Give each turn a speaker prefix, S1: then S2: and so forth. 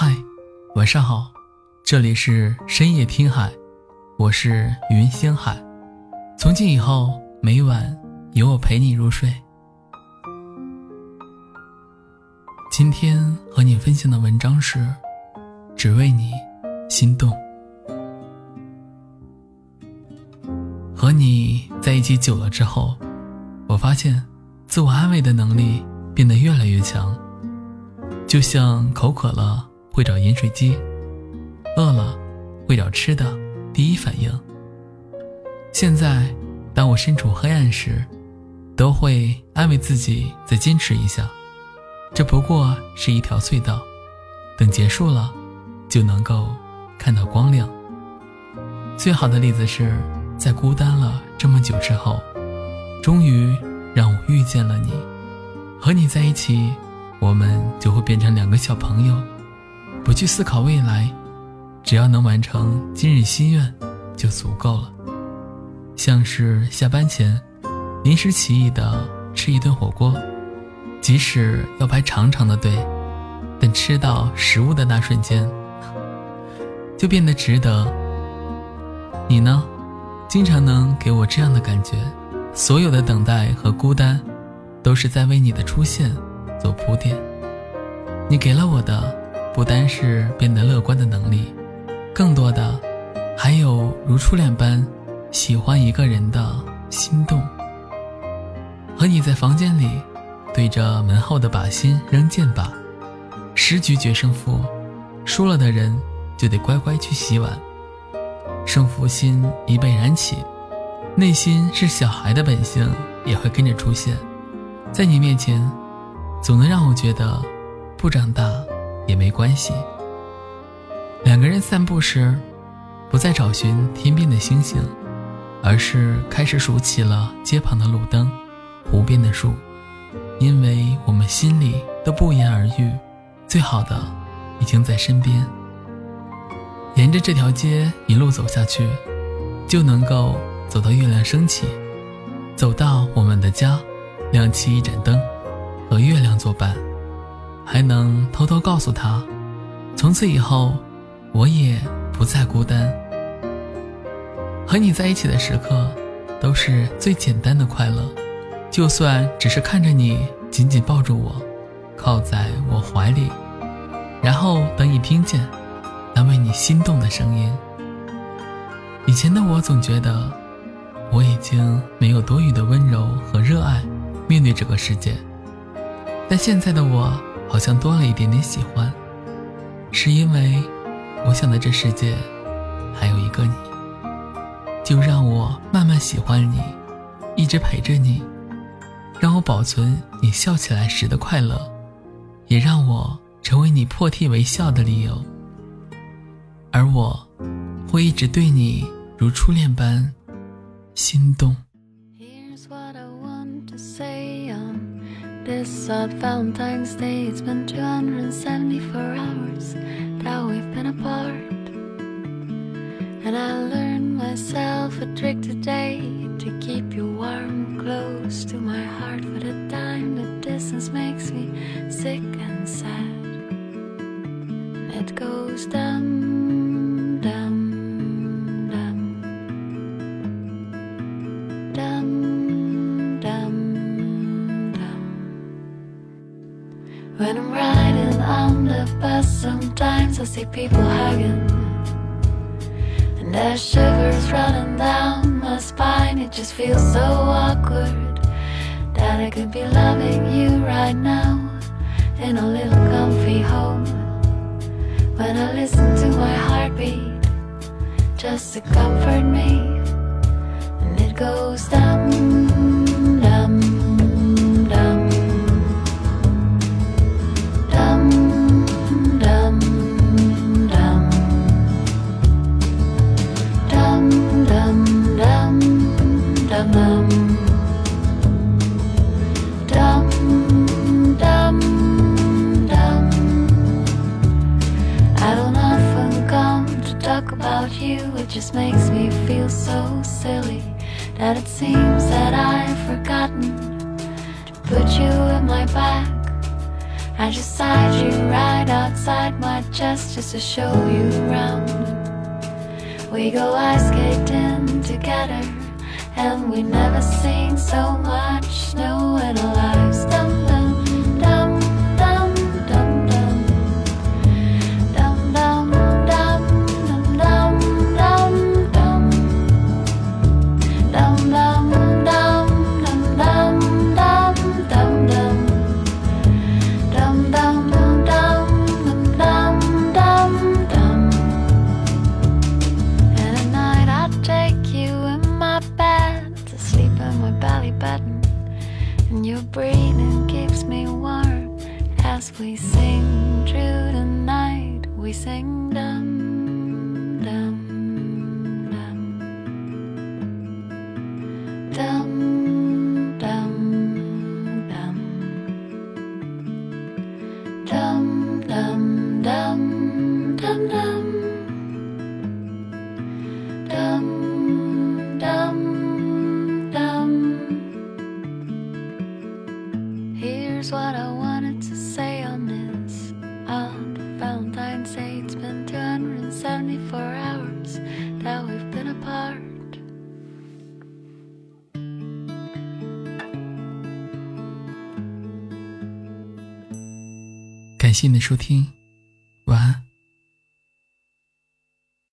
S1: 嗨，晚上好，这里是深夜听海，我是云星海。从今以后，每晚有我陪你入睡。今天和你分享的文章是：只为你心动。和你在一起久了之后，我发现自我安慰的能力变得越来越强，就像口渴了。会找饮水机，饿了会找吃的，第一反应。现在，当我身处黑暗时，都会安慰自己再坚持一下，这不过是一条隧道，等结束了，就能够看到光亮。最好的例子是在孤单了这么久之后，终于让我遇见了你，和你在一起，我们就会变成两个小朋友。不去思考未来，只要能完成今日心愿，就足够了。像是下班前，临时起意的吃一顿火锅，即使要排长长的队，但吃到食物的那瞬间，就变得值得。你呢？经常能给我这样的感觉，所有的等待和孤单，都是在为你的出现做铺垫。你给了我的。不单是变得乐观的能力，更多的还有如初恋般喜欢一个人的心动。和你在房间里对着门后的靶心扔箭靶，十局决胜负，输了的人就得乖乖去洗碗。胜负心一被燃起，内心是小孩的本性也会跟着出现，在你面前，总能让我觉得不长大。也没关系。两个人散步时，不再找寻天边的星星，而是开始数起了街旁的路灯、湖边的树，因为我们心里都不言而喻，最好的已经在身边。沿着这条街一路走下去，就能够走到月亮升起，走到我们的家，亮起一盏灯，和月亮作伴。还能偷偷告诉他，从此以后，我也不再孤单。和你在一起的时刻，都是最简单的快乐。就算只是看着你紧紧抱住我，靠在我怀里，然后等你听见那为你心动的声音。以前的我总觉得，我已经没有多余的温柔和热爱面对这个世界，但现在的我。好像多了一点点喜欢，是因为我想的这世界还有一个你，就让我慢慢喜欢你，一直陪着你，让我保存你笑起来时的快乐，也让我成为你破涕为笑的理由，而我会一直对你如初恋般心动。
S2: This odd Valentine's Day, it's been 274 hours that we've been apart. And I learned myself a trick today to keep you warm close to my heart. For the time the distance makes me sick and sad. It goes dum When I'm riding on the bus, sometimes I see people hugging. And there's shivers running down my spine. It just feels so awkward that I could be loving you right now in a little comfy home. When I listen to my heartbeat just to comfort me, and it goes down. Just makes me feel so silly that it seems that I've forgotten to put you in my back. I just sighed you right outside my chest just to show you around. We go ice skating together, and we never seen so much snow in our lives. We sing through the night. We sing dum dum dum dum dum dum. Dum dum dum dum dum. Here's what I wanted
S1: 感谢你的收听，